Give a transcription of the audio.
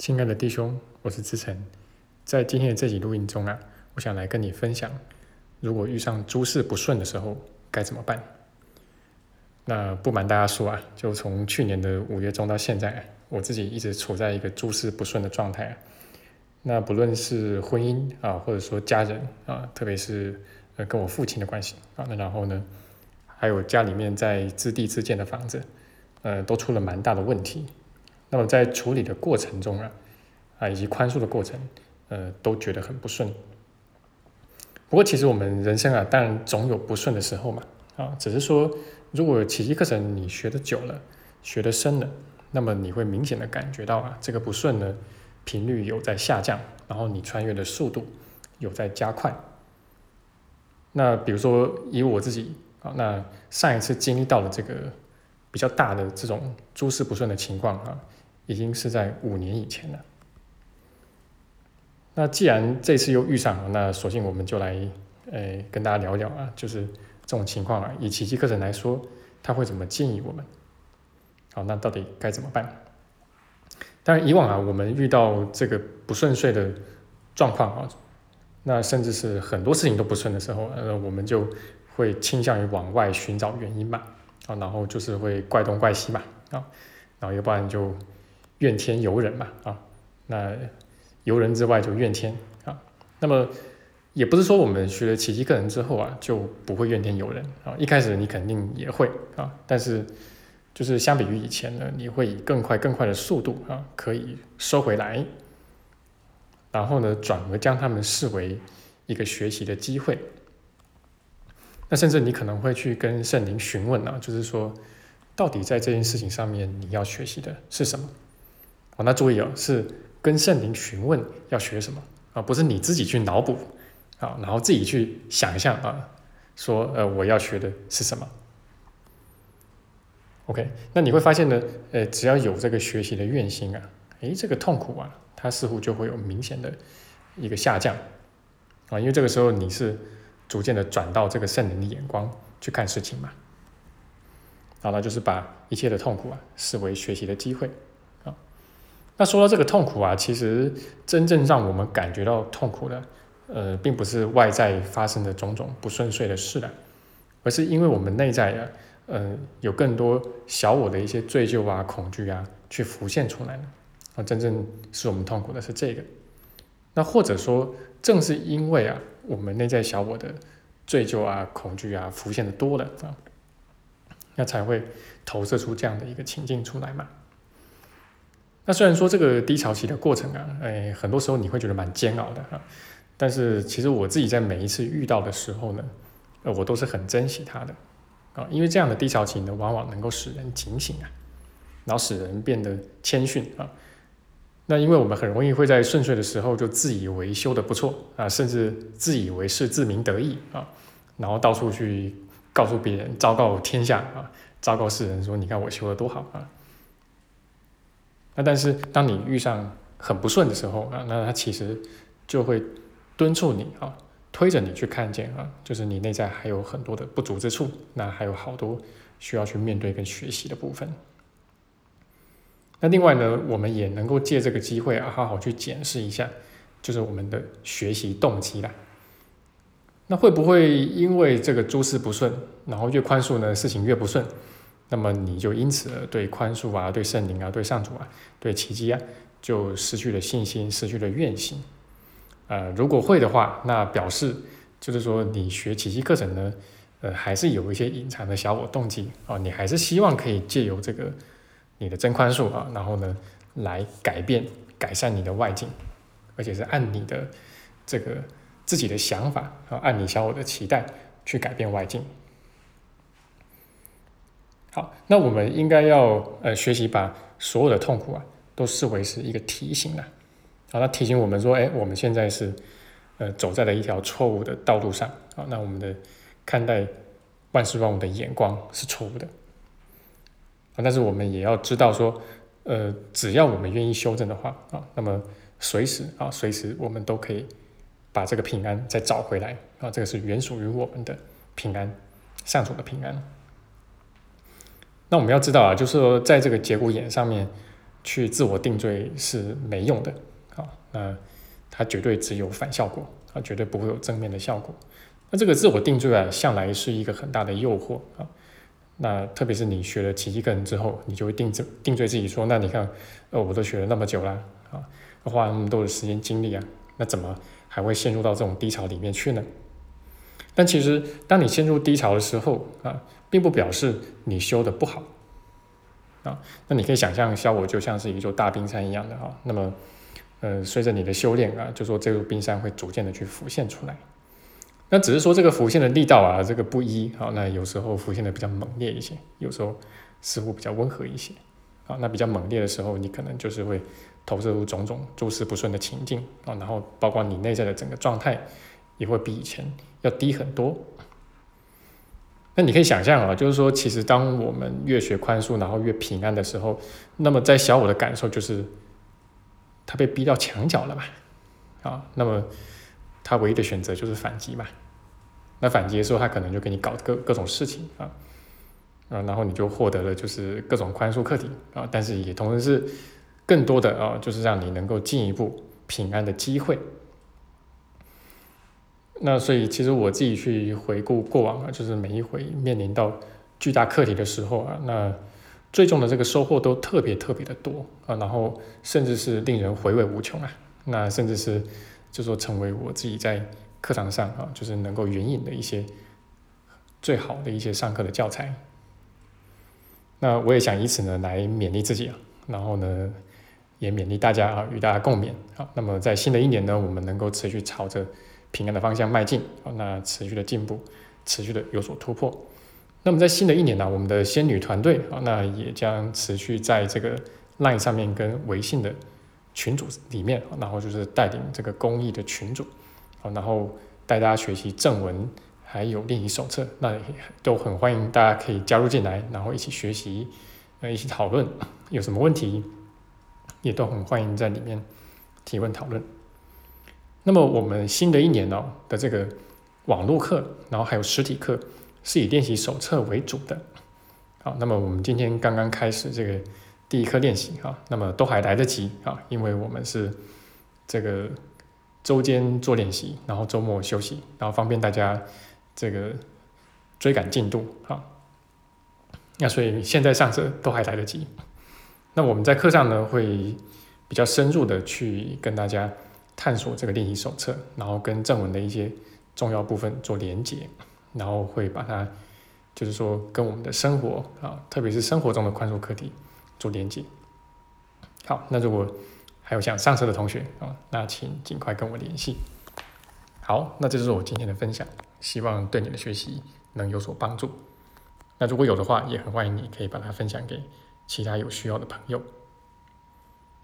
亲爱的弟兄，我是志成，在今天的这集录音中啊，我想来跟你分享，如果遇上诸事不顺的时候该怎么办。那不瞒大家说啊，就从去年的五月中到现在，我自己一直处在一个诸事不顺的状态啊。那不论是婚姻啊，或者说家人啊，特别是呃跟我父亲的关系啊，那然后呢，还有家里面在自地自建的房子，呃，都出了蛮大的问题。那么在处理的过程中啊，啊以及宽恕的过程，呃，都觉得很不顺。不过其实我们人生啊，当然总有不顺的时候嘛，啊，只是说如果奇迹课程你学的久了，学的深了，那么你会明显的感觉到啊，这个不顺呢频率有在下降，然后你穿越的速度有在加快。那比如说以我自己啊，那上一次经历到了这个比较大的这种诸事不顺的情况啊。已经是在五年以前了。那既然这次又遇上了，那索性我们就来，呃，跟大家聊聊啊，就是这种情况啊，以奇迹课程来说，他会怎么建议我们？好，那到底该怎么办？当然，以往啊，我们遇到这个不顺遂的状况啊，那甚至是很多事情都不顺的时候，呃，我们就会倾向于往外寻找原因嘛，啊，然后就是会怪东怪西嘛，啊，然后要不然就。怨天尤人嘛，啊，那尤人之外就怨天啊。那么也不是说我们学了奇迹课程之后啊，就不会怨天尤人啊。一开始你肯定也会啊，但是就是相比于以前呢，你会以更快更快的速度啊，可以收回来，然后呢，转而将他们视为一个学习的机会。那甚至你可能会去跟圣灵询问啊，就是说，到底在这件事情上面你要学习的是什么？那注意哦，是跟圣灵询问要学什么啊？不是你自己去脑补啊，然后自己去想象啊，说呃我要学的是什么？OK，那你会发现呢，呃，只要有这个学习的愿心啊，诶，这个痛苦啊，它似乎就会有明显的一个下降啊，因为这个时候你是逐渐的转到这个圣灵的眼光去看事情嘛，好，那就是把一切的痛苦啊视为学习的机会。那说到这个痛苦啊，其实真正让我们感觉到痛苦的，呃，并不是外在发生的种种不顺遂的事了，而是因为我们内在啊，呃，有更多小我的一些罪疚啊、恐惧啊，去浮现出来了。啊，真正使我们痛苦的是这个。那或者说，正是因为啊，我们内在小我的罪疚啊、恐惧啊浮现的多了啊，那才会投射出这样的一个情境出来嘛。那虽然说这个低潮期的过程啊，哎，很多时候你会觉得蛮煎熬的哈，但是其实我自己在每一次遇到的时候呢，呃，我都是很珍惜它的啊，因为这样的低潮期呢，往往能够使人警醒啊，然后使人变得谦逊啊。那因为我们很容易会在顺遂的时候就自以为修的不错啊，甚至自以为是自鸣得意啊，然后到处去告诉别人，昭告天下啊，昭告世人说，你看我修的多好啊。那但是当你遇上很不顺的时候啊，那他其实就会敦促你啊，推着你去看见啊，就是你内在还有很多的不足之处，那还有好多需要去面对跟学习的部分。那另外呢，我们也能够借这个机会啊，好好去检视一下，就是我们的学习动机啦。那会不会因为这个诸事不顺，然后越宽恕呢，事情越不顺？那么你就因此对宽恕啊、对圣灵啊、对上主啊、对奇迹啊，就失去了信心，失去了愿心。呃，如果会的话，那表示就是说你学奇迹课程呢，呃，还是有一些隐藏的小我动机啊，你还是希望可以借由这个你的真宽恕啊，然后呢，来改变、改善你的外境，而且是按你的这个自己的想法啊，按你小我的期待去改变外境。好，那我们应该要呃学习把所有的痛苦啊都视为是一个提醒啊，好，那提醒我们说，哎，我们现在是呃走在了一条错误的道路上。啊，那我们的看待万事万物的眼光是错误的。啊，但是我们也要知道说，呃，只要我们愿意修正的话啊，那么随时啊，随时我们都可以把这个平安再找回来。啊，这个是原属于我们的平安，上主的平安。那我们要知道啊，就是说，在这个节骨眼上面，去自我定罪是没用的啊，那它绝对只有反效果啊，绝对不会有正面的效果。那这个自我定罪啊，向来是一个很大的诱惑啊。那特别是你学了奇迹课程之后，你就会定罪定罪自己说，那你看，呃，我都学了那么久了啊，花那么多的时间精力啊，那怎么还会陷入到这种低潮里面去呢？但其实，当你陷入低潮的时候啊，并不表示你修的不好啊。那你可以想象，效果就像是一座大冰山一样的啊。那么，呃，随着你的修炼啊，就说这座冰山会逐渐的去浮现出来。那只是说这个浮现的力道啊，这个不一啊。那有时候浮现的比较猛烈一些，有时候似乎比较温和一些啊。那比较猛烈的时候，你可能就是会投射出种种诸事不顺的情境啊。然后包括你内在的整个状态也会比以前要低很多。那你可以想象啊，就是说，其实当我们越学宽恕，然后越平安的时候，那么在小我的感受就是，他被逼到墙角了吧？啊，那么。他唯一的选择就是反击嘛，那反击的时候，他可能就给你搞各各种事情啊，啊，然后你就获得了就是各种宽恕课题啊，但是也同时是更多的啊，就是让你能够进一步平安的机会。那所以其实我自己去回顾过往啊，就是每一回面临到巨大课题的时候啊，那最终的这个收获都特别特别的多啊，然后甚至是令人回味无穷啊，那甚至是。就说成为我自己在课堂上啊，就是能够援引的一些最好的一些上课的教材。那我也想以此呢来勉励自己啊，然后呢也勉励大家啊，与大家共勉啊。那么在新的一年呢，我们能够持续朝着平安的方向迈进啊，那持续的进步，持续的有所突破。那么在新的一年呢，我们的仙女团队啊，那也将持续在这个 LINE 上面跟微信的。群组里面，然后就是带领这个公益的群组，啊，然后带大家学习正文，还有练习手册，那都很欢迎大家可以加入进来，然后一起学习，呃，一起讨论，有什么问题，也都很欢迎在里面提问讨论。那么我们新的一年呢的这个网络课，然后还有实体课，是以练习手册为主的。好，那么我们今天刚刚开始这个。第一课练习啊，那么都还来得及啊，因为我们是这个周间做练习，然后周末休息，然后方便大家这个追赶进度啊。那所以现在上车都还来得及。那我们在课上呢，会比较深入的去跟大家探索这个练习手册，然后跟正文的一些重要部分做连接，然后会把它就是说跟我们的生活啊，特别是生活中的宽恕课题。做连接。好，那如果还有想上车的同学啊，那请尽快跟我联系。好，那这就是我今天的分享，希望对你的学习能有所帮助。那如果有的话，也很欢迎你可以把它分享给其他有需要的朋友。